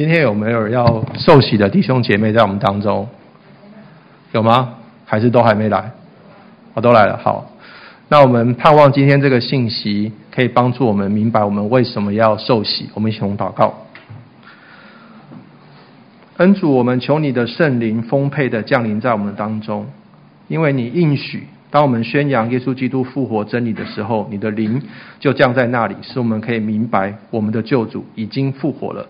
今天有没有要受洗的弟兄姐妹在我们当中？有吗？还是都还没来？我都来了。好，那我们盼望今天这个信息可以帮助我们明白我们为什么要受洗。我们一同祷告。恩主，我们求你的圣灵丰沛的降临在我们当中，因为你应许，当我们宣扬耶稣基督复活真理的时候，你的灵就降在那里，使我们可以明白我们的救主已经复活了。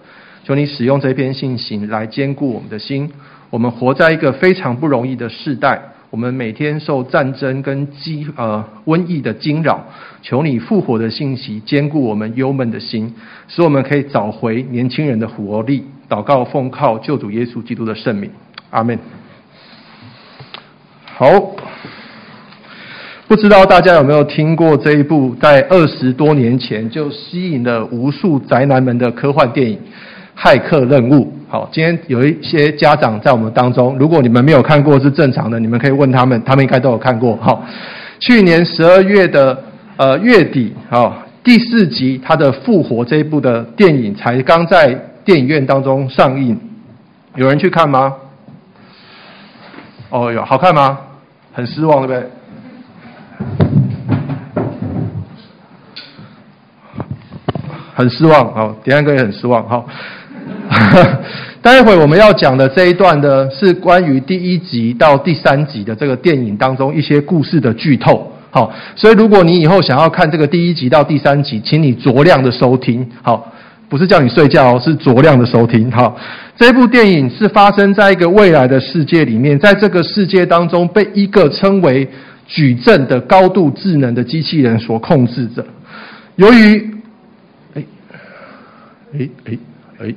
求你使用这篇信息来坚固我们的心。我们活在一个非常不容易的世代，我们每天受战争跟饥呃瘟疫的惊扰。求你复活的信息坚固我们忧闷的心，使我们可以找回年轻人的活力。祷告奉靠救主耶稣基督的圣名，阿门。好，不知道大家有没有听过这一部在二十多年前就吸引了无数宅男们的科幻电影？骇客任务，好，今天有一些家长在我们当中，如果你们没有看过是正常的，你们可以问他们，他们应该都有看过。好，去年十二月的呃月底，好，第四集他的复活这一部的电影才刚在电影院当中上映，有人去看吗？哦，哟，好看吗？很失望，对不对？很失望，好，迪安哥也很失望，好。待会我们要讲的这一段呢，是关于第一集到第三集的这个电影当中一些故事的剧透。好，所以如果你以后想要看这个第一集到第三集，请你酌量的收听。好，不是叫你睡觉哦，是酌量的收听。好，这部电影是发生在一个未来的世界里面，在这个世界当中，被一个称为矩阵的高度智能的机器人所控制着。由于，哎，哎，哎，哎。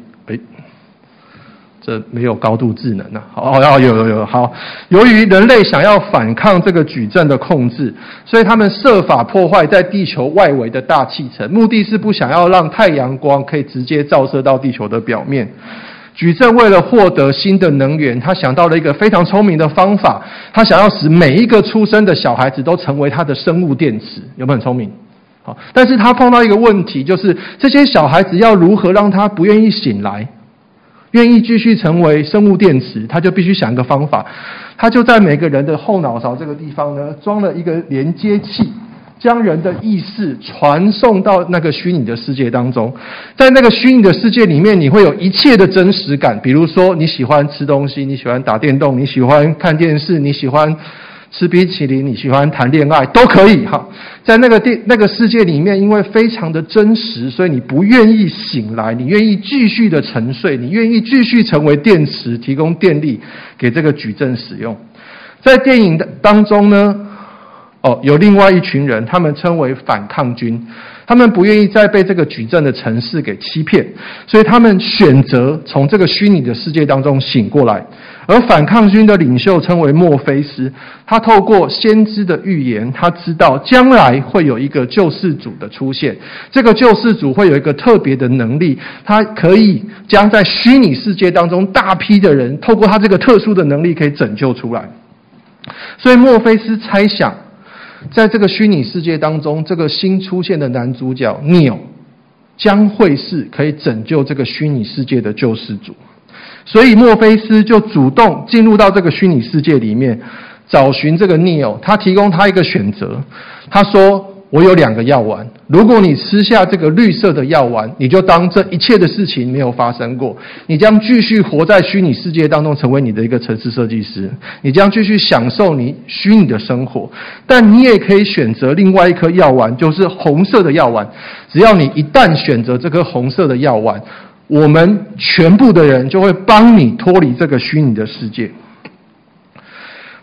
这没有高度智能啊！好，有有有好。由于人类想要反抗这个矩阵的控制，所以他们设法破坏在地球外围的大气层，目的是不想要让太阳光可以直接照射到地球的表面。矩阵为了获得新的能源，他想到了一个非常聪明的方法，他想要使每一个出生的小孩子都成为他的生物电池，有没有很聪明？好，但是他碰到一个问题，就是这些小孩子要如何让他不愿意醒来，愿意继续成为生物电池，他就必须想一个方法。他就在每个人的后脑勺这个地方呢，装了一个连接器，将人的意识传送到那个虚拟的世界当中。在那个虚拟的世界里面，你会有一切的真实感，比如说你喜欢吃东西，你喜欢打电动，你喜欢看电视，你喜欢。吃冰淇淋，你喜欢谈恋爱都可以哈，在那个电那个世界里面，因为非常的真实，所以你不愿意醒来，你愿意继续的沉睡，你愿意继续成为电池，提供电力给这个矩阵使用。在电影的当中呢，哦，有另外一群人，他们称为反抗军。他们不愿意再被这个矩阵的城市给欺骗，所以他们选择从这个虚拟的世界当中醒过来。而反抗军的领袖称为墨菲斯，他透过先知的预言，他知道将来会有一个救世主的出现。这个救世主会有一个特别的能力，他可以将在虚拟世界当中大批的人透过他这个特殊的能力可以拯救出来。所以墨菲斯猜想。在这个虚拟世界当中，这个新出现的男主角 Neo 将会是可以拯救这个虚拟世界的救世主，所以墨菲斯就主动进入到这个虚拟世界里面，找寻这个 Neo，他提供他一个选择，他说。我有两个药丸，如果你吃下这个绿色的药丸，你就当这一切的事情没有发生过，你将继续活在虚拟世界当中，成为你的一个城市设计师，你将继续享受你虚拟的生活。但你也可以选择另外一颗药丸，就是红色的药丸。只要你一旦选择这颗红色的药丸，我们全部的人就会帮你脱离这个虚拟的世界。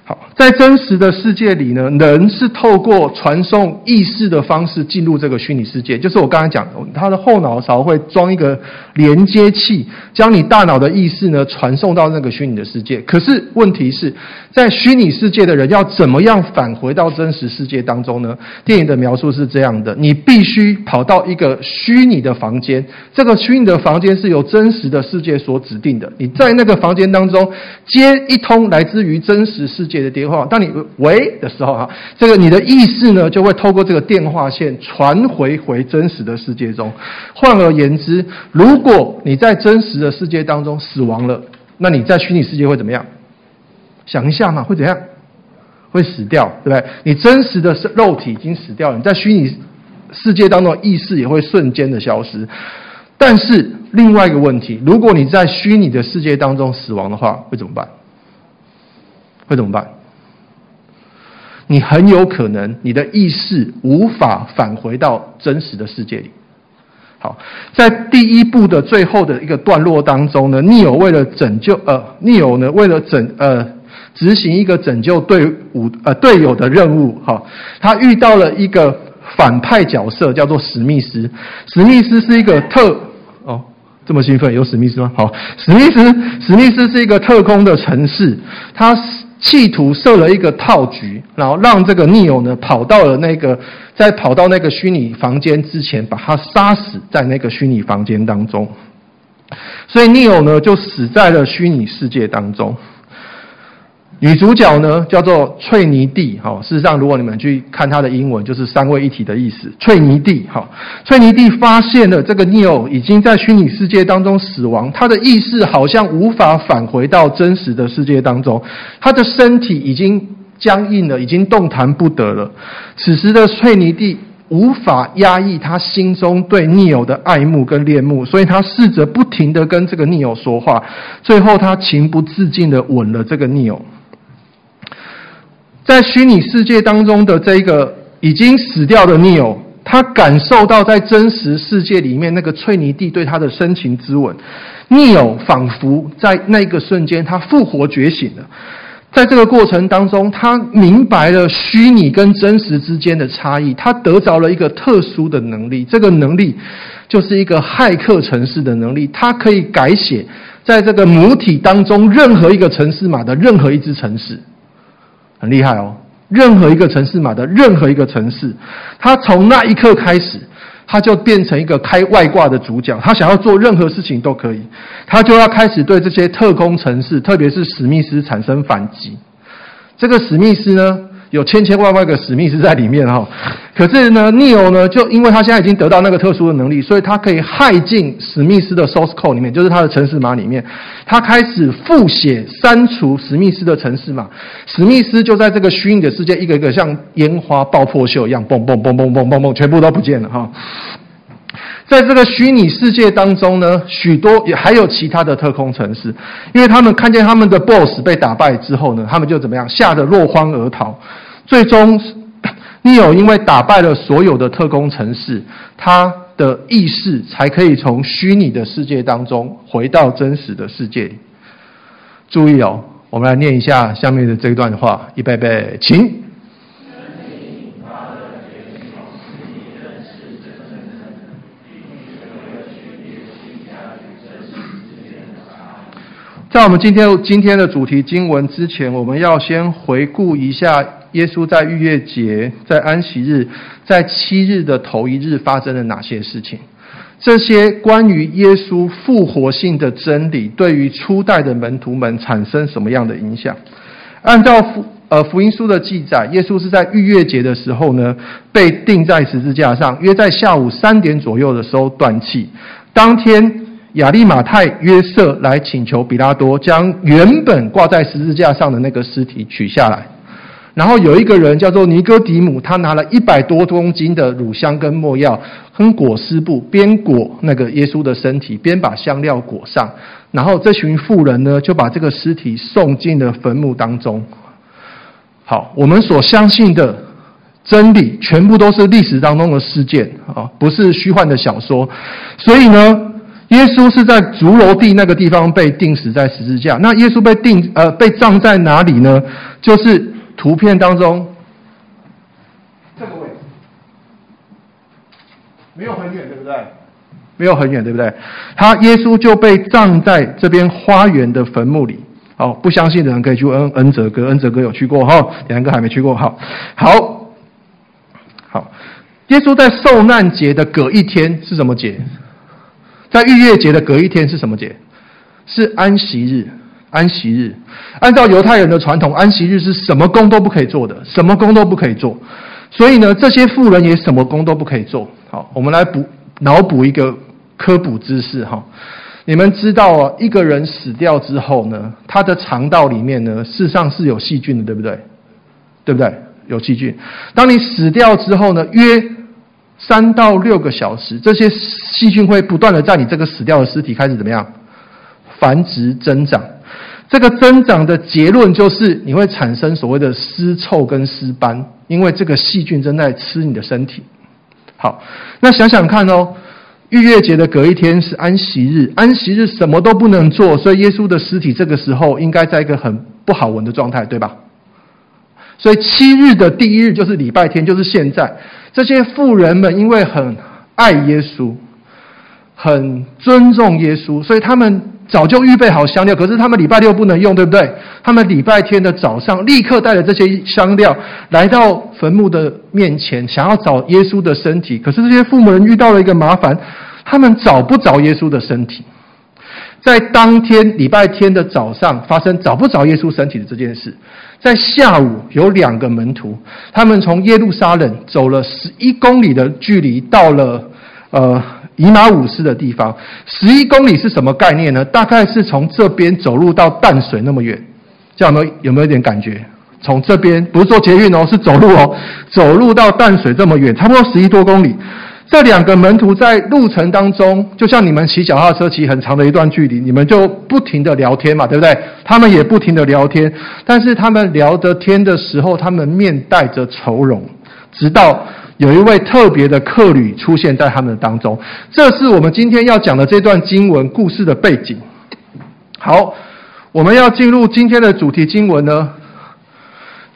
好在真实的世界里呢，人是透过传送意识的方式进入这个虚拟世界。就是我刚才讲的，他的后脑勺会装一个连接器，将你大脑的意识呢传送到那个虚拟的世界。可是问题是在虚拟世界的人要怎么样返回到真实世界当中呢？电影的描述是这样的：你必须跑到一个虚拟的房间，这个虚拟的房间是由真实的世界所指定的。你在那个房间当中接一通来自于真实世界的电话。当你喂的时候哈，这个你的意识呢就会透过这个电话线传回回真实的世界中。换而言之，如果你在真实的世界当中死亡了，那你在虚拟世界会怎么样？想一下嘛，会怎样？会死掉，对不对？你真实的肉体已经死掉了，你在虚拟世界当中的意识也会瞬间的消失。但是另外一个问题，如果你在虚拟的世界当中死亡的话，会怎么办？会怎么办？你很有可能你的意识无法返回到真实的世界里。好，在第一部的最后的一个段落当中呢，Neo 为了拯救呃，Neo 呢为了拯呃。执行一个拯救队伍呃队友的任务，哈，他遇到了一个反派角色，叫做史密斯。史密斯是一个特哦，这么兴奋，有史密斯吗？好，史密斯，史密斯是一个特工的城市，他是企图设了一个套局，然后让这个 Neo 呢跑到了那个，在跑到那个虚拟房间之前，把他杀死在那个虚拟房间当中。所以 Neo 呢就死在了虚拟世界当中。女主角呢叫做翠尼蒂，哈，事实上，如果你们去看她的英文，就是三位一体的意思。翠尼蒂，哈，翠尼蒂发现了这个 Neo 已经在虚拟世界当中死亡，他的意识好像无法返回到真实的世界当中，他的身体已经僵硬了，已经动弹不得了。此时的翠尼蒂无法压抑他心中对 Neo 的爱慕跟恋慕，所以他试着不停地跟这个 Neo 说话，最后他情不自禁地吻了这个 Neo。在虚拟世界当中的这个已经死掉的 Neo，他感受到在真实世界里面那个翠尼蒂对他的深情之吻。Neo 仿佛在那个瞬间，他复活觉醒了。在这个过程当中，他明白了虚拟跟真实之间的差异，他得着了一个特殊的能力。这个能力就是一个骇客城市的能力，它可以改写在这个母体当中任何一个城市码的任何一只城市。很厉害哦！任何一个城市买的任何一个城市，他从那一刻开始，他就变成一个开外挂的主角。他想要做任何事情都可以，他就要开始对这些特工城市，特别是史密斯产生反击。这个史密斯呢？有千千万万个史密斯在里面哈，可是呢尼欧呢，就因为他现在已经得到那个特殊的能力，所以他可以害进史密斯的 source code 里面，就是他的程式码里面，他开始复写、删除史密斯的程式码，史密斯就在这个虚拟的世界，一个一个像烟花爆破秀一样，嘣嘣嘣嘣嘣嘣嘣，全部都不见了哈。在这个虚拟世界当中呢，许多也还有其他的特工城市，因为他们看见他们的 BOSS 被打败之后呢，他们就怎么样，吓得落荒而逃。最终，Neo 因为打败了所有的特工城市，他的意识才可以从虚拟的世界当中回到真实的世界里。注意哦，我们来念一下下面的这段话，预备备，请。在我们今天今天的主题经文之前，我们要先回顾一下耶稣在逾越节、在安息日、在七日的头一日发生了哪些事情。这些关于耶稣复活性的真理，对于初代的门徒们产生什么样的影响？按照福呃福音书的记载，耶稣是在逾越节的时候呢，被钉在十字架上，约在下午三点左右的时候断气。当天。亚利马太约瑟来请求比拉多将原本挂在十字架上的那个尸体取下来，然后有一个人叫做尼哥底姆，他拿了一百多公斤的乳香跟没药，跟裹尸布，边裹那个耶稣的身体，边把香料裹上，然后这群妇人呢就把这个尸体送进了坟墓当中。好，我们所相信的真理，全部都是历史当中的事件啊，不是虚幻的小说，所以呢。耶稣是在竹楼地那个地方被钉死在十字架。那耶稣被钉呃被葬在哪里呢？就是图片当中这个位置，没有很远，对不对？没有很远，对不对？他耶稣就被葬在这边花园的坟墓里。好，不相信的人可以去恩恩泽哥，恩泽哥有去过哈，两个还没去过。哈，好，好。耶稣在受难节的隔一天是什么节？在逾越节的隔一天是什么节？是安息日。安息日。按照犹太人的传统，安息日是什么工都不可以做的，什么工都不可以做。所以呢，这些富人也什么工都不可以做。好，我们来补脑补一个科普知识哈。你们知道啊，一个人死掉之后呢，他的肠道里面呢，事实上是有细菌的，对不对？对不对？有细菌。当你死掉之后呢，约三到六个小时，这些细菌会不断的在你这个死掉的尸体开始怎么样？繁殖增长。这个增长的结论就是你会产生所谓的尸臭跟尸斑，因为这个细菌正在吃你的身体。好，那想想看哦。逾越节的隔一天是安息日，安息日什么都不能做，所以耶稣的尸体这个时候应该在一个很不好闻的状态，对吧？所以七日的第一日就是礼拜天，就是现在。这些富人们因为很爱耶稣，很尊重耶稣，所以他们早就预备好香料。可是他们礼拜六不能用，对不对？他们礼拜天的早上立刻带着这些香料来到坟墓的面前，想要找耶稣的身体。可是这些富人遇到了一个麻烦。他们找不着耶稣的身体，在当天礼拜天的早上发生找不着耶稣身体的这件事。在下午有两个门徒，他们从耶路撒冷走了十一公里的距离，到了呃以马忤斯的地方。十一公里是什么概念呢？大概是从这边走路到淡水那么远，这样有没有有没有一点感觉？从这边不是坐捷运哦，是走路哦，走路到淡水这么远，差不多十一多公里。这两个门徒在路程当中，就像你们骑脚踏车骑很长的一段距离，你们就不停的聊天嘛，对不对？他们也不停的聊天，但是他们聊的天的时候，他们面带着愁容，直到有一位特别的客旅出现在他们当中。这是我们今天要讲的这段经文故事的背景。好，我们要进入今天的主题经文呢。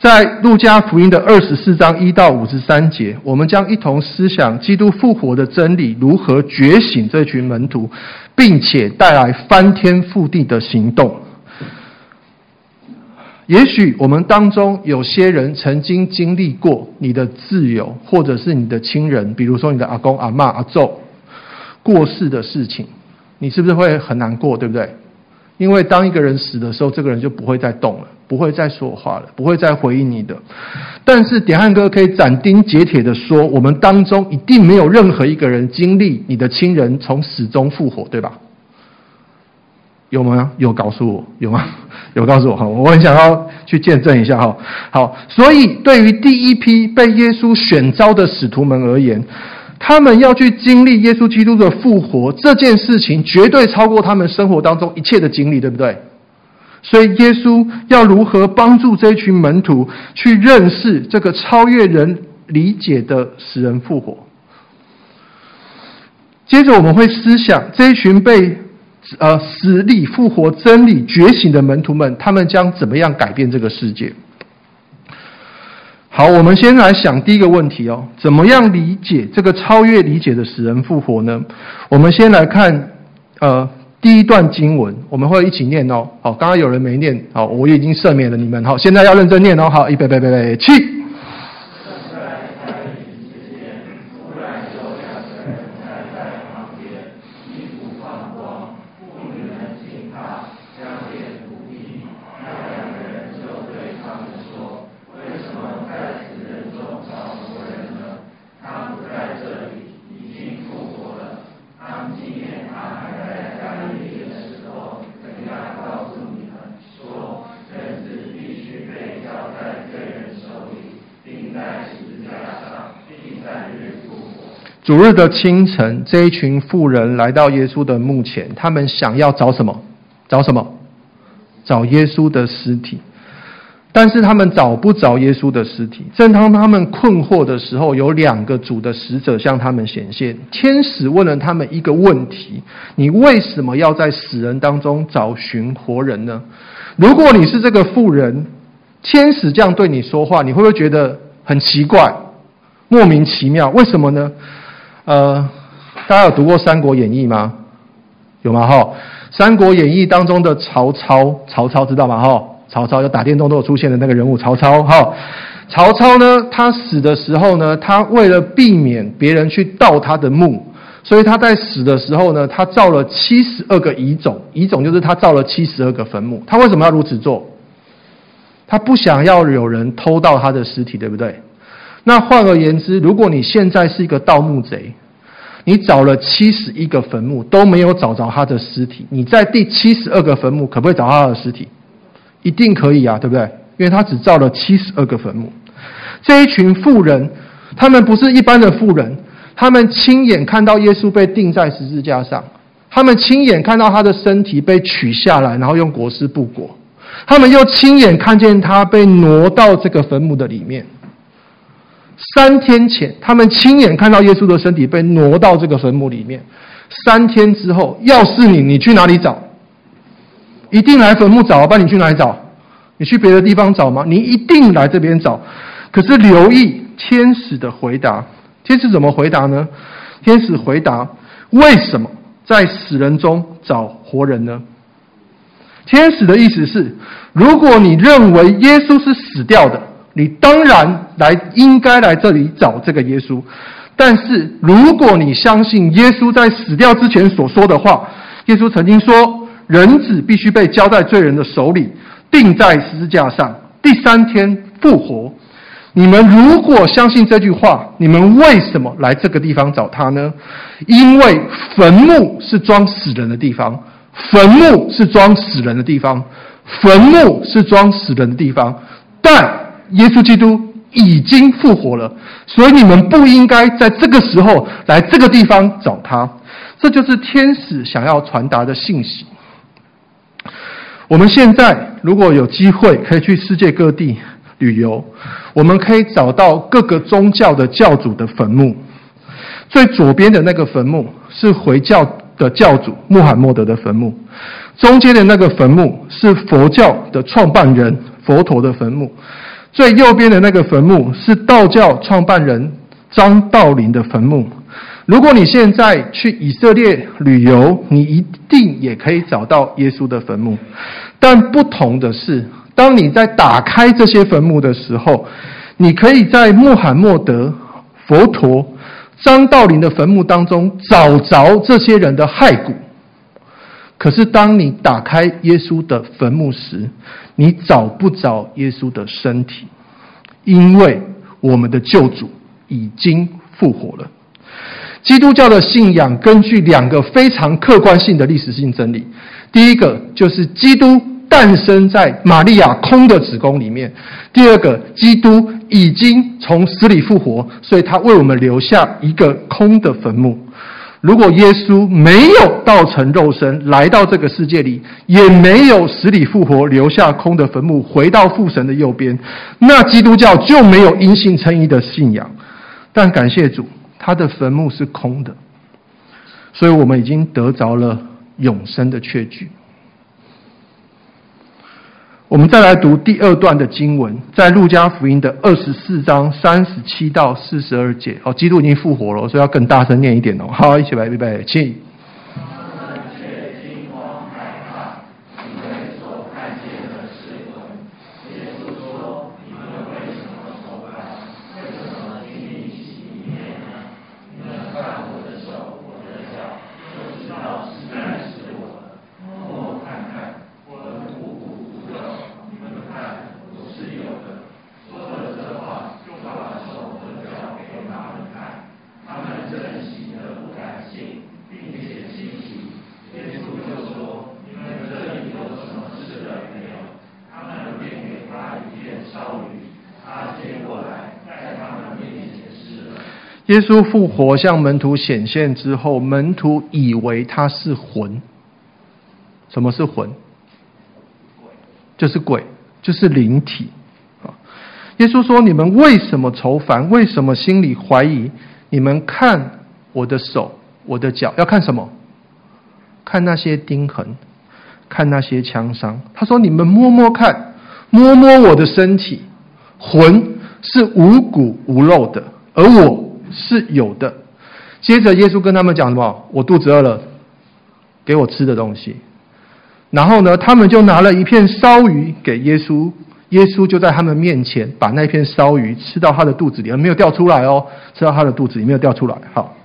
在路加福音的二十四章一到五十三节，我们将一同思想基督复活的真理如何觉醒这群门徒，并且带来翻天覆地的行动。也许我们当中有些人曾经经历过你的挚友，或者是你的亲人，比如说你的阿公、阿嬷、阿祖过世的事情，你是不是会很难过？对不对？因为当一个人死的时候，这个人就不会再动了。不会再说话了，不会再回应你的。但是点汉哥可以斩钉截铁的说，我们当中一定没有任何一个人经历你的亲人从死中复活，对吧？有吗？有告诉我，有吗？有告诉我哈，我很想要去见证一下哈。好，所以对于第一批被耶稣选召的使徒们而言，他们要去经历耶稣基督的复活这件事情，绝对超过他们生活当中一切的经历，对不对？所以，耶稣要如何帮助这群门徒去认识这个超越人理解的死人复活？接着，我们会思想这一群被呃死里复活真理觉醒的门徒们，他们将怎么样改变这个世界？好，我们先来想第一个问题哦，怎么样理解这个超越理解的死人复活呢？我们先来看呃。第一段经文，我们会一起念哦。好，刚刚有人没念，好，我已经赦免了你们。好，现在要认真念哦。好，预备，备，备，备，起。主日的清晨，这一群妇人来到耶稣的墓前，他们想要找什么？找什么？找耶稣的尸体。但是他们找不着耶稣的尸体。正当他们困惑的时候，有两个主的使者向他们显现。天使问了他们一个问题：你为什么要在死人当中找寻活人呢？如果你是这个妇人，天使这样对你说话，你会不会觉得很奇怪、莫名其妙？为什么呢？呃，大家有读过《三国演义》吗？有吗？哈，《三国演义》当中的曹操，曹操知道吗？哈，曹操就打电动都有出现的那个人物，曹操。哈，曹操呢，他死的时候呢，他为了避免别人去盗他的墓，所以他在死的时候呢，他造了七十二个遗冢，遗冢就是他造了七十二个坟墓。他为什么要如此做？他不想要有人偷盗他的尸体，对不对？那换而言之，如果你现在是一个盗墓贼，你找了七十一个坟墓都没有找着他的尸体，你在第七十二个坟墓可不可以找到他的尸体？一定可以啊，对不对？因为他只造了七十二个坟墓。这一群富人，他们不是一般的富人，他们亲眼看到耶稣被钉在十字架上，他们亲眼看到他的身体被取下来，然后用裹尸布裹，他们又亲眼看见他被挪到这个坟墓的里面。三天前，他们亲眼看到耶稣的身体被挪到这个坟墓里面。三天之后，要是你，你去哪里找？一定来坟墓找，不然你去哪里找？你去别的地方找吗？你一定来这边找。可是留意天使的回答，天使怎么回答呢？天使回答：为什么在死人中找活人呢？天使的意思是，如果你认为耶稣是死掉的。你当然来，应该来这里找这个耶稣。但是，如果你相信耶稣在死掉之前所说的话，耶稣曾经说：“人子必须被交在罪人的手里，钉在十字架上，第三天复活。”你们如果相信这句话，你们为什么来这个地方找他呢？因为坟墓是装死人的地方，坟墓是装死人的地方，坟墓是装死人的地方，但。耶稣基督已经复活了，所以你们不应该在这个时候来这个地方找他。这就是天使想要传达的信息。我们现在如果有机会可以去世界各地旅游，我们可以找到各个宗教的教主的坟墓。最左边的那个坟墓是回教的教主穆罕默德的坟墓，中间的那个坟墓是佛教的创办人佛陀的坟墓。最右边的那个坟墓是道教创办人张道陵的坟墓。如果你现在去以色列旅游，你一定也可以找到耶稣的坟墓。但不同的是，当你在打开这些坟墓的时候，你可以在穆罕默德、佛陀、张道陵的坟墓当中找着这些人的骸骨。可是，当你打开耶稣的坟墓时，你找不着耶稣的身体，因为我们的救主已经复活了。基督教的信仰根据两个非常客观性的历史性真理：第一个就是基督诞生在玛利亚空的子宫里面；第二个，基督已经从死里复活，所以他为我们留下一个空的坟墓。如果耶稣没有道成肉身来到这个世界里，也没有死里复活，留下空的坟墓，回到父神的右边，那基督教就没有因信称义的信仰。但感谢主，他的坟墓是空的，所以我们已经得着了永生的确据。我们再来读第二段的经文，在路加福音的二十四章三十七到四十二节。哦，基督已经复活了，所以要更大声念一点哦。好，一起来预备，起。耶稣复活向门徒显现之后，门徒以为他是魂。什么是魂？就是鬼，就是灵体。啊！耶稣说：“你们为什么愁烦？为什么心里怀疑？你们看我的手，我的脚，要看什么？看那些钉痕，看那些枪伤。”他说：“你们摸摸看，摸摸我的身体，魂是无骨无肉的，而我。”是有的。接着，耶稣跟他们讲什么？我肚子饿了，给我吃的东西。然后呢，他们就拿了一片烧鱼给耶稣。耶稣就在他们面前把那片烧鱼吃到他的肚子里，而没有掉出来哦，吃到他的肚子里没有掉出来。好，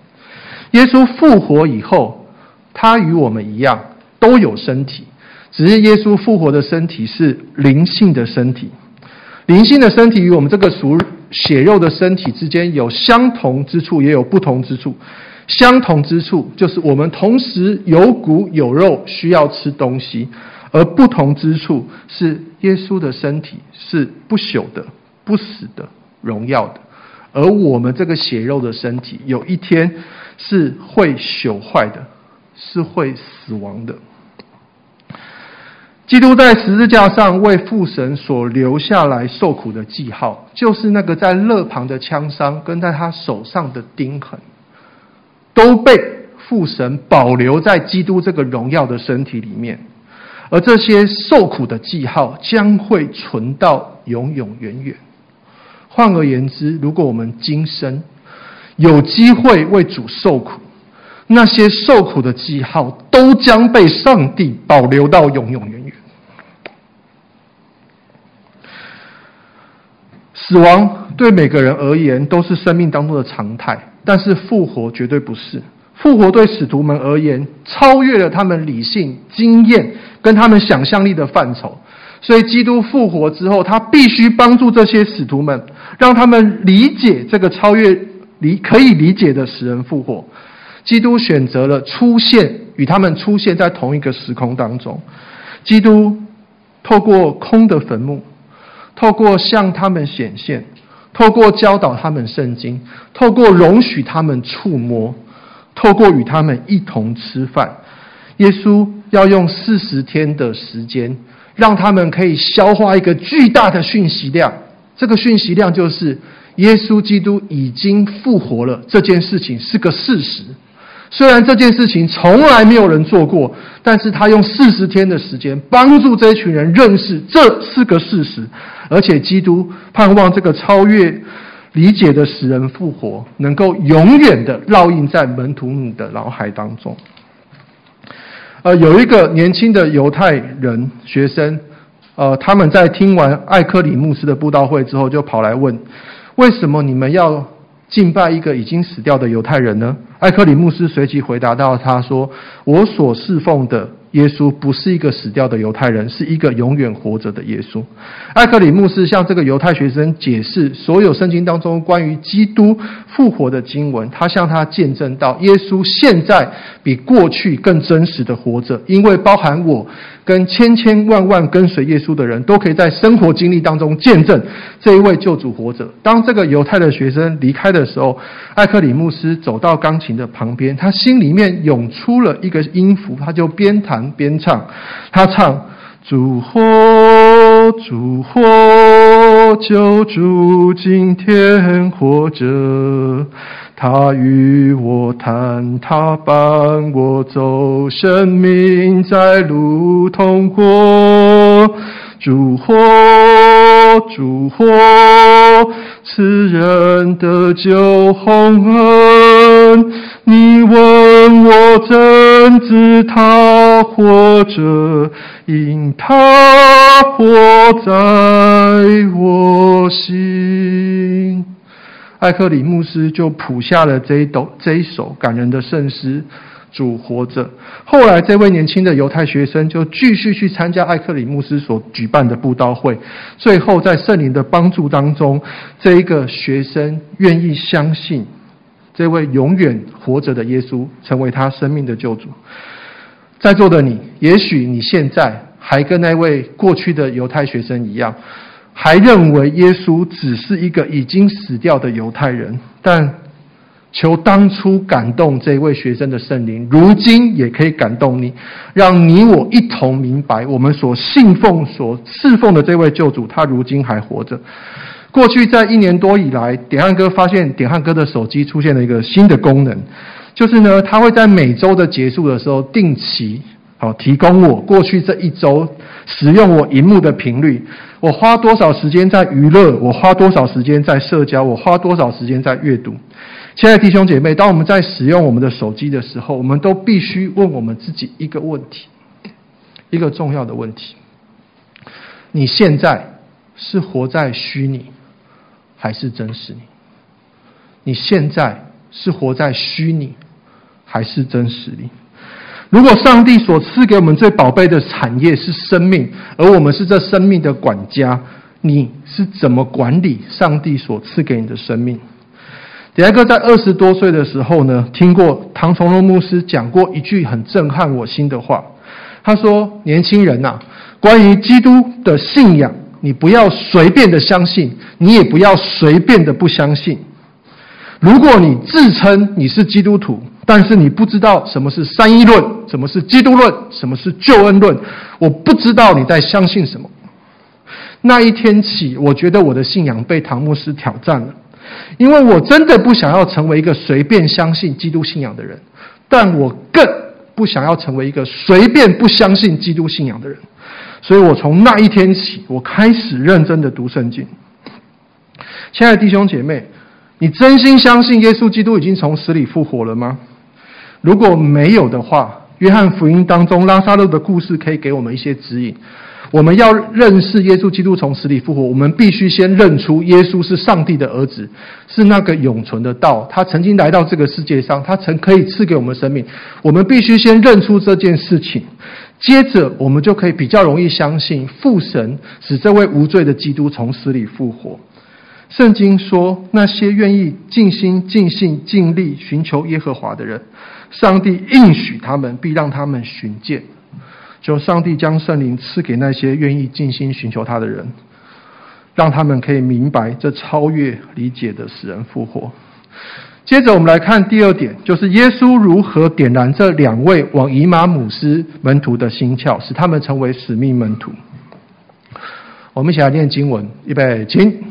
耶稣复活以后，他与我们一样都有身体，只是耶稣复活的身体是灵性的身体。灵性的身体与我们这个属血肉的身体之间有相同之处，也有不同之处。相同之处就是我们同时有骨有肉，需要吃东西；而不同之处是耶稣的身体是不朽的、不死的、荣耀的，而我们这个血肉的身体有一天是会朽坏的，是会死亡的。基督在十字架上为父神所留下来受苦的记号，就是那个在肋旁的枪伤跟在他手上的钉痕，都被父神保留在基督这个荣耀的身体里面。而这些受苦的记号将会存到永永远远。换而言之，如果我们今生有机会为主受苦，那些受苦的记号都将被上帝保留到永永远远。死亡对每个人而言都是生命当中的常态，但是复活绝对不是。复活对使徒们而言，超越了他们理性、经验跟他们想象力的范畴。所以，基督复活之后，他必须帮助这些使徒们，让他们理解这个超越理可以理解的使人复活。基督选择了出现，与他们出现在同一个时空当中。基督透过空的坟墓。透过向他们显现，透过教导他们圣经，透过容许他们触摸，透过与他们一同吃饭，耶稣要用四十天的时间，让他们可以消化一个巨大的讯息量。这个讯息量就是耶稣基督已经复活了，这件事情是个事实。虽然这件事情从来没有人做过，但是他用四十天的时间帮助这一群人认识这是个事实，而且基督盼望这个超越理解的使人复活，能够永远的烙印在门徒们的脑海当中。呃，有一个年轻的犹太人学生，呃，他们在听完艾克里牧师的布道会之后，就跑来问：为什么你们要敬拜一个已经死掉的犹太人呢？艾克里牧师随即回答到：“他说，我所侍奉的。”耶稣不是一个死掉的犹太人，是一个永远活着的耶稣。艾克里牧师向这个犹太学生解释所有圣经当中关于基督复活的经文，他向他见证到，耶稣现在比过去更真实的活着，因为包含我跟千千万万跟随耶稣的人都可以在生活经历当中见证这一位救主活着。当这个犹太的学生离开的时候，艾克里牧师走到钢琴的旁边，他心里面涌出了一个音符，他就边弹。边唱，他唱：主活，主活，救主今天活着。他与我谈，他伴我走，生命在路通过。主火，主活，赐人得救红恩。你问我怎知他活着？因他活在我心。艾克里牧师就谱下了这一首这一首感人的圣诗。主活着。后来，这位年轻的犹太学生就继续去参加艾克里牧师所举办的布道会。最后，在圣灵的帮助当中，这一个学生愿意相信这位永远活着的耶稣，成为他生命的救主。在座的你，也许你现在还跟那位过去的犹太学生一样，还认为耶稣只是一个已经死掉的犹太人，但。求当初感动这位学生的圣灵，如今也可以感动你，让你我一同明白，我们所信奉、所侍奉的这位救主，他如今还活着。过去在一年多以来，点翰哥发现点翰哥的手机出现了一个新的功能，就是呢，他会在每周的结束的时候，定期好提供我过去这一周使用我荧幕的频率，我花多少时间在娱乐，我花多少时间在社交，我花多少时间在阅读。亲爱的弟兄姐妹，当我们在使用我们的手机的时候，我们都必须问我们自己一个问题，一个重要的问题：你现在是活在虚拟，还是真实里？你现在是活在虚拟，还是真实里？如果上帝所赐给我们最宝贝的产业是生命，而我们是这生命的管家，你是怎么管理上帝所赐给你的生命？迪埃哥在二十多岁的时候呢，听过唐崇荣牧师讲过一句很震撼我心的话。他说：“年轻人呐、啊，关于基督的信仰，你不要随便的相信，你也不要随便的不相信。如果你自称你是基督徒，但是你不知道什么是三一论，什么是基督论，什么是救恩论，我不知道你在相信什么。那一天起，我觉得我的信仰被唐牧师挑战了，因为我真的不想要成为一个随便相信基督信仰的人，但我更……”不想要成为一个随便不相信基督信仰的人，所以我从那一天起，我开始认真的读圣经。亲爱的弟兄姐妹，你真心相信耶稣基督已经从死里复活了吗？如果没有的话，约翰福音当中拉撒路的故事可以给我们一些指引。我们要认识耶稣基督从死里复活，我们必须先认出耶稣是上帝的儿子，是那个永存的道。他曾经来到这个世界上，他曾可以赐给我们生命。我们必须先认出这件事情，接着我们就可以比较容易相信父神使这位无罪的基督从死里复活。圣经说，那些愿意尽心、尽性、尽力寻求耶和华的人，上帝应许他们，必让他们寻见。求上帝将圣灵赐给那些愿意尽心寻求他的人，让他们可以明白这超越理解的死人复活。接着，我们来看第二点，就是耶稣如何点燃这两位往以马忤斯门徒的心窍，使他们成为使命门徒。我们一起来念经文，预备，请。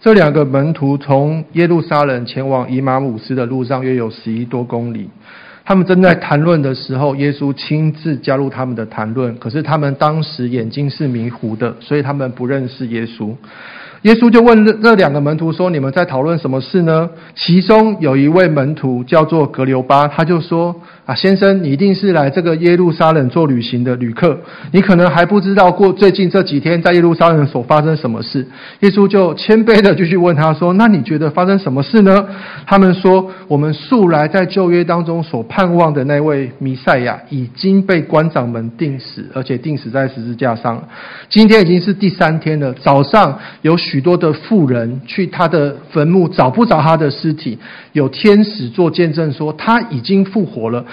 这两个门徒从耶路撒冷前往以马忤斯的路上约有十一多公里。他们正在谈论的时候，耶稣亲自加入他们的谈论。可是他们当时眼睛是迷糊的，所以他们不认识耶稣。耶稣就问这这两个门徒说：“你们在讨论什么事呢？”其中有一位门徒叫做格留巴，他就说：“啊，先生，你一定是来这个耶路撒冷做旅行的旅客，你可能还不知道过最近这几天在耶路撒冷所发生什么事。”耶稣就谦卑的继续问他说：“那你觉得发生什么事呢？”他们说：“我们素来在旧约当中所盼望的那位弥赛亚已经被官长们钉死，而且钉死在十字架上了。今天已经是第三天了，早上有。”许多的妇人去他的坟墓找不着他的尸体，有天使做见证说他已经复活了。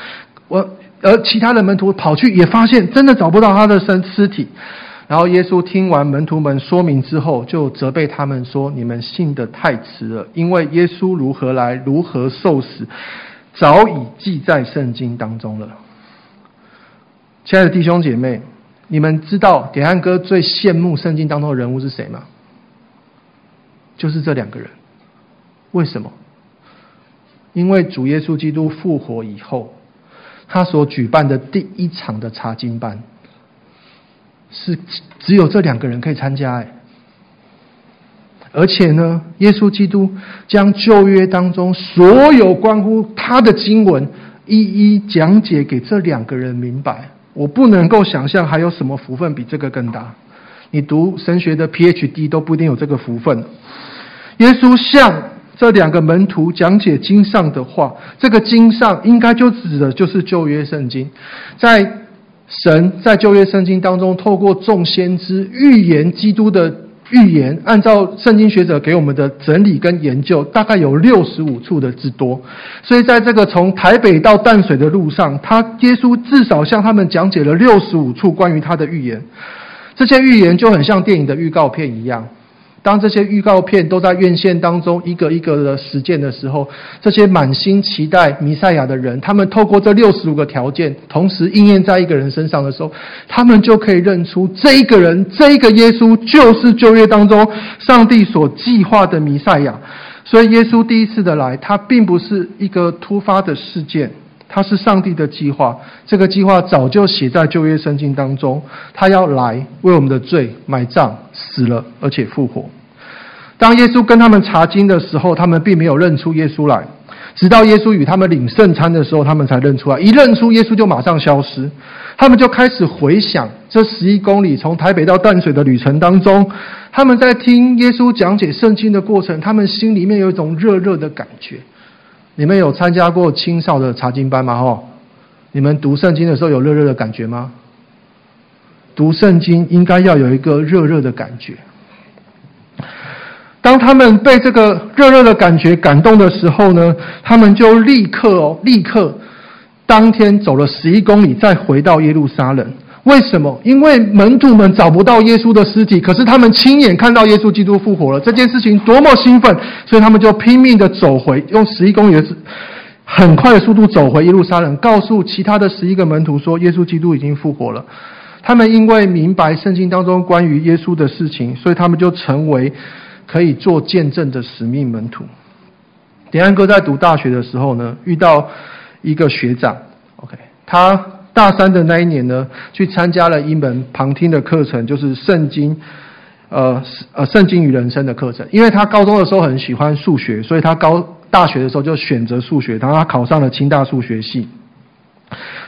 我而其他的门徒跑去也发现真的找不到他的身尸体。然后耶稣听完门徒们说明之后，就责备他们说：“你们信的太迟了，因为耶稣如何来，如何受死，早已记在圣经当中了。”亲爱的弟兄姐妹，你们知道点汉哥最羡慕圣经当中的人物是谁吗？就是这两个人，为什么？因为主耶稣基督复活以后，他所举办的第一场的查经班，是只有这两个人可以参加哎。而且呢，耶稣基督将旧约当中所有关乎他的经文一一讲解给这两个人明白。我不能够想象还有什么福分比这个更大。你读神学的 PhD 都不一定有这个福分。耶稣向这两个门徒讲解经上的话，这个经上应该就指的就是旧约圣经。在神在旧约圣经当中，透过众先知预言基督的预言，按照圣经学者给我们的整理跟研究，大概有六十五处的之多。所以，在这个从台北到淡水的路上，他耶稣至少向他们讲解了六十五处关于他的预言。这些预言就很像电影的预告片一样。当这些预告片都在院线当中一个一个的实践的时候，这些满心期待弥赛亚的人，他们透过这六十五个条件，同时应验在一个人身上的时候，他们就可以认出这一个人，这一个耶稣就是旧约当中上帝所计划的弥赛亚。所以，耶稣第一次的来，他并不是一个突发的事件，他是上帝的计划。这个计划早就写在旧约圣经当中，他要来为我们的罪买账，死了而且复活。当耶稣跟他们查经的时候，他们并没有认出耶稣来，直到耶稣与他们领圣餐的时候，他们才认出来。一认出耶稣，就马上消失。他们就开始回想这十一公里从台北到淡水的旅程当中，他们在听耶稣讲解圣经的过程，他们心里面有一种热热的感觉。你们有参加过青少的查经班吗？哈，你们读圣经的时候有热热的感觉吗？读圣经应该要有一个热热的感觉。当他们被这个热热的感觉感动的时候呢，他们就立刻哦，立刻当天走了十一公里，再回到耶路撒冷。为什么？因为门徒们找不到耶稣的尸体，可是他们亲眼看到耶稣基督复活了。这件事情多么兴奋，所以他们就拼命的走回，用十一公里的很快的速度走回耶路撒冷，告诉其他的十一个门徒说，耶稣基督已经复活了。他们因为明白圣经当中关于耶稣的事情，所以他们就成为。可以做见证的使命门徒。点安哥在读大学的时候呢，遇到一个学长，OK，他大三的那一年呢，去参加了一门旁听的课程，就是圣经，呃呃，圣经与人生的课程。因为他高中的时候很喜欢数学，所以他高大学的时候就选择数学，然后他考上了清大数学系。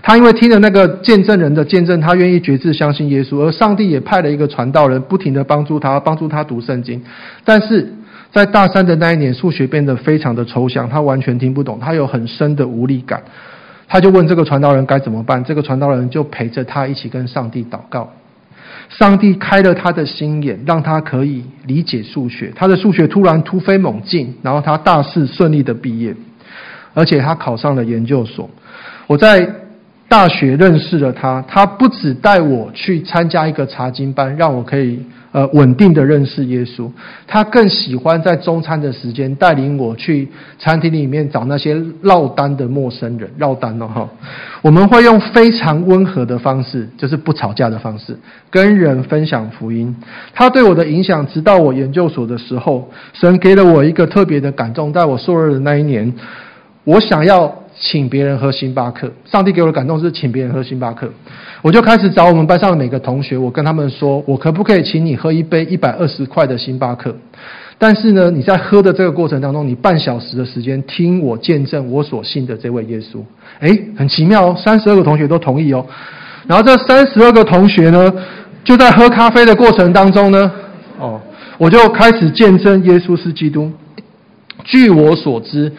他因为听了那个见证人的见证，他愿意决志相信耶稣，而上帝也派了一个传道人，不停地帮助他，帮助他读圣经。但是在大三的那一年，数学变得非常的抽象，他完全听不懂，他有很深的无力感。他就问这个传道人该怎么办，这个传道人就陪着他一起跟上帝祷告。上帝开了他的心眼，让他可以理解数学。他的数学突然突飞猛进，然后他大四顺利的毕业，而且他考上了研究所。我在大学认识了他，他不只带我去参加一个查经班，让我可以呃稳定的认识耶稣，他更喜欢在中餐的时间带领我去餐厅里面找那些落单的陌生人，落单了哈。我们会用非常温和的方式，就是不吵架的方式，跟人分享福音。他对我的影响，直到我研究所的时候，神给了我一个特别的感动，在我硕二的那一年，我想要。请别人喝星巴克，上帝给我的感动是请别人喝星巴克，我就开始找我们班上的每个同学，我跟他们说，我可不可以请你喝一杯一百二十块的星巴克？但是呢，你在喝的这个过程当中，你半小时的时间听我见证我所信的这位耶稣。诶，很奇妙哦，三十二个同学都同意哦。然后这三十二个同学呢，就在喝咖啡的过程当中呢，哦，我就开始见证耶稣是基督。据我所知。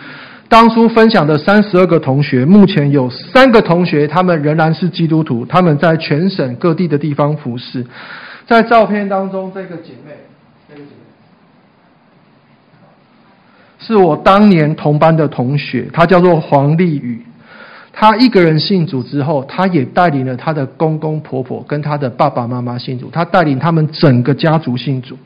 当初分享的三十二个同学，目前有三个同学，他们仍然是基督徒，他们在全省各地的地方服侍。在照片当中，这个姐妹，这个姐妹是我当年同班的同学，她叫做黄丽宇。她一个人信主之后，她也带领了她的公公婆婆跟她的爸爸妈妈信主，她带领他们整个家族信主。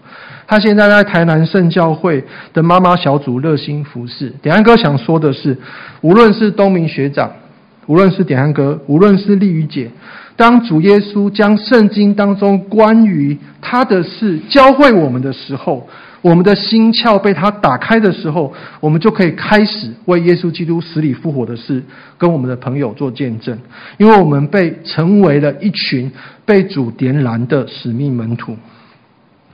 他现在在台南圣教会的妈妈小组热心服侍。点安哥想说的是，无论是东明学长，无论是点安哥，无论是丽宇姐，当主耶稣将圣经当中关于他的事教会我们的时候，我们的心窍被他打开的时候，我们就可以开始为耶稣基督死里复活的事跟我们的朋友做见证，因为我们被成为了一群被主点燃的使命门徒。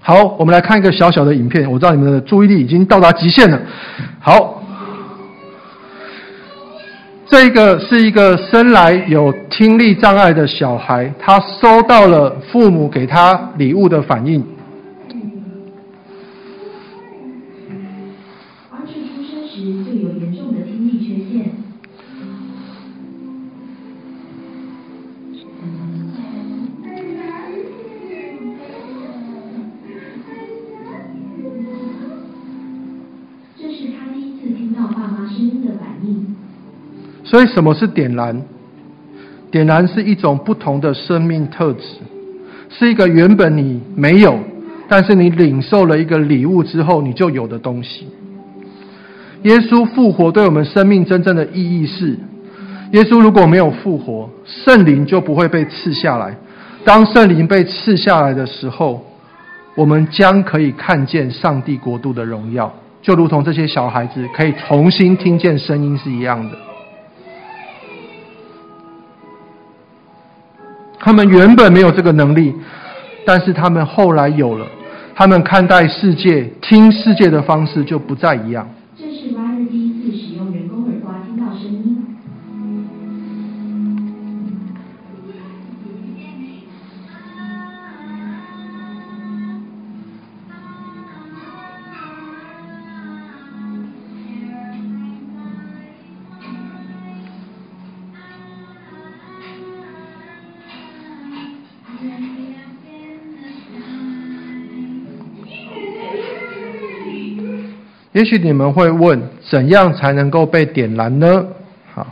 好，我们来看一个小小的影片。我知道你们的注意力已经到达极限了。好，这个是一个生来有听力障碍的小孩，他收到了父母给他礼物的反应。所以，什么是点燃？点燃是一种不同的生命特质，是一个原本你没有，但是你领受了一个礼物之后，你就有的东西。耶稣复活对我们生命真正的意义是：耶稣如果没有复活，圣灵就不会被赐下来。当圣灵被赐下来的时候，我们将可以看见上帝国度的荣耀，就如同这些小孩子可以重新听见声音是一样的。他们原本没有这个能力，但是他们后来有了。他们看待世界、听世界的方式就不再一样。也许你们会问，怎样才能够被点燃呢？好，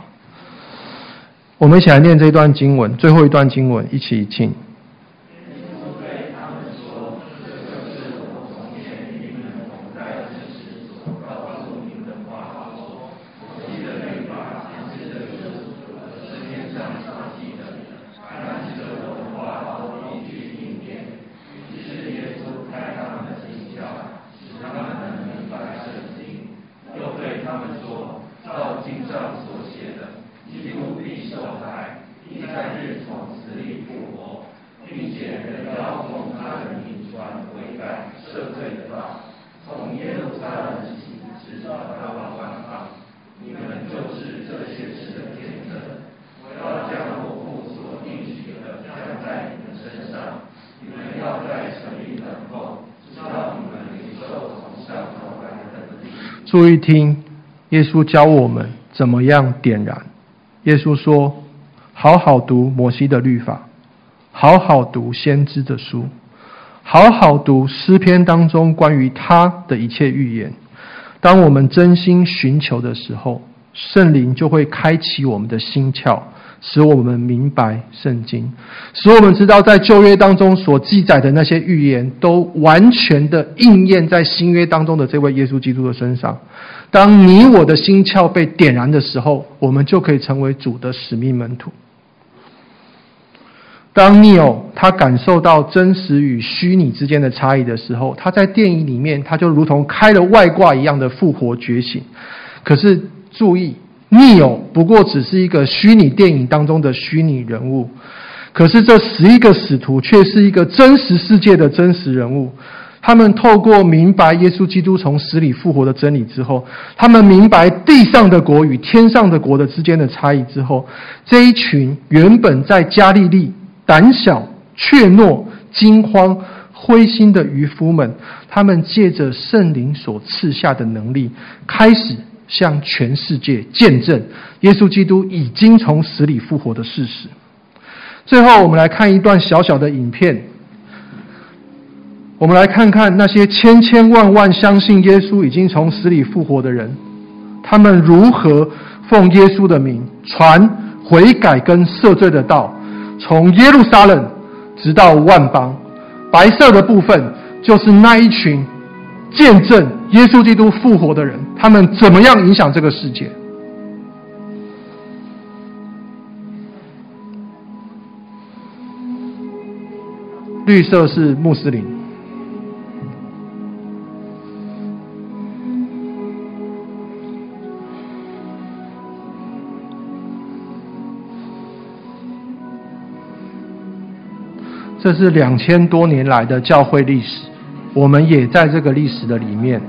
我们一起来念这段经文，最后一段经文，一起请。注意听，耶稣教我们怎么样点燃。耶稣说：“好好读摩西的律法，好好读先知的书，好好读诗篇当中关于他的一切预言。当我们真心寻求的时候，圣灵就会开启我们的心窍。”使我们明白圣经，使我们知道在旧约当中所记载的那些预言，都完全的应验在新约当中的这位耶稣基督的身上。当你我的心窍被点燃的时候，我们就可以成为主的使命门徒。当尼欧他感受到真实与虚拟之间的差异的时候，他在电影里面他就如同开了外挂一样的复活觉醒。可是注意。Neo 不过只是一个虚拟电影当中的虚拟人物，可是这十一个使徒却是一个真实世界的真实人物。他们透过明白耶稣基督从死里复活的真理之后，他们明白地上的国与天上的国的之间的差异之后，这一群原本在加利利胆小、怯懦、惊慌、灰心的渔夫们，他们借着圣灵所赐下的能力，开始。向全世界见证耶稣基督已经从死里复活的事实。最后，我们来看一段小小的影片。我们来看看那些千千万万相信耶稣已经从死里复活的人，他们如何奉耶稣的名传悔改跟赦罪的道，从耶路撒冷直到万邦。白色的部分就是那一群。见证耶稣基督复活的人，他们怎么样影响这个世界？绿色是穆斯林，这是两千多年来的教会历史。我们也在这个历史的里面。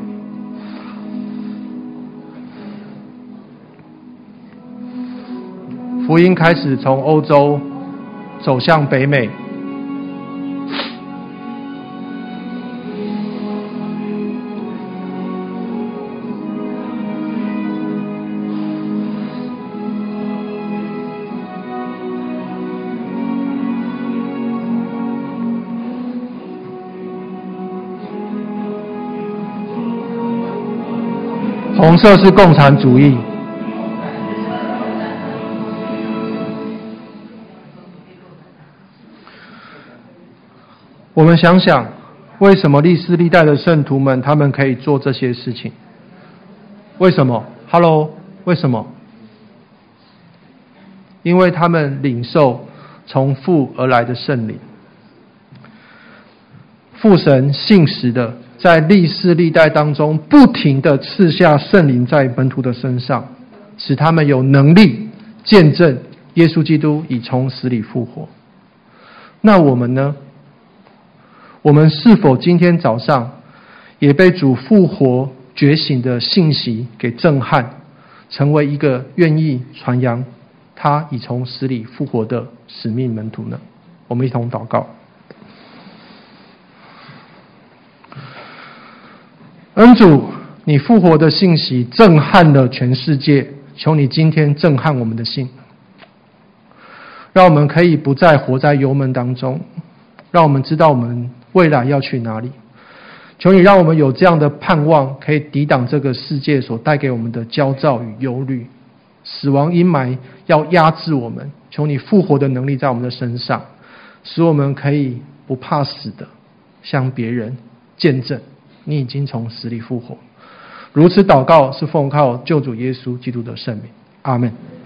福音开始从欧洲走向北美。红色是共产主义。我们想想，为什么历世历代的圣徒们他们可以做这些事情？为什么？Hello，为什么？因为他们领受从父而来的圣灵，父神信实的在历世历代当中不停的赐下圣灵在门徒的身上，使他们有能力见证耶稣基督已从死里复活。那我们呢？我们是否今天早上也被主复活觉醒的信息给震撼，成为一个愿意传扬他已从死里复活的使命门徒呢？我们一同祷告。恩主，你复活的信息震撼了全世界，求你今天震撼我们的心。让我们可以不再活在油门当中，让我们知道我们未来要去哪里。求你让我们有这样的盼望，可以抵挡这个世界所带给我们的焦躁与忧虑。死亡阴霾要压制我们，求你复活的能力在我们的身上，使我们可以不怕死的向别人见证你已经从死里复活。如此祷告是奉靠救主耶稣基督的圣名，阿门。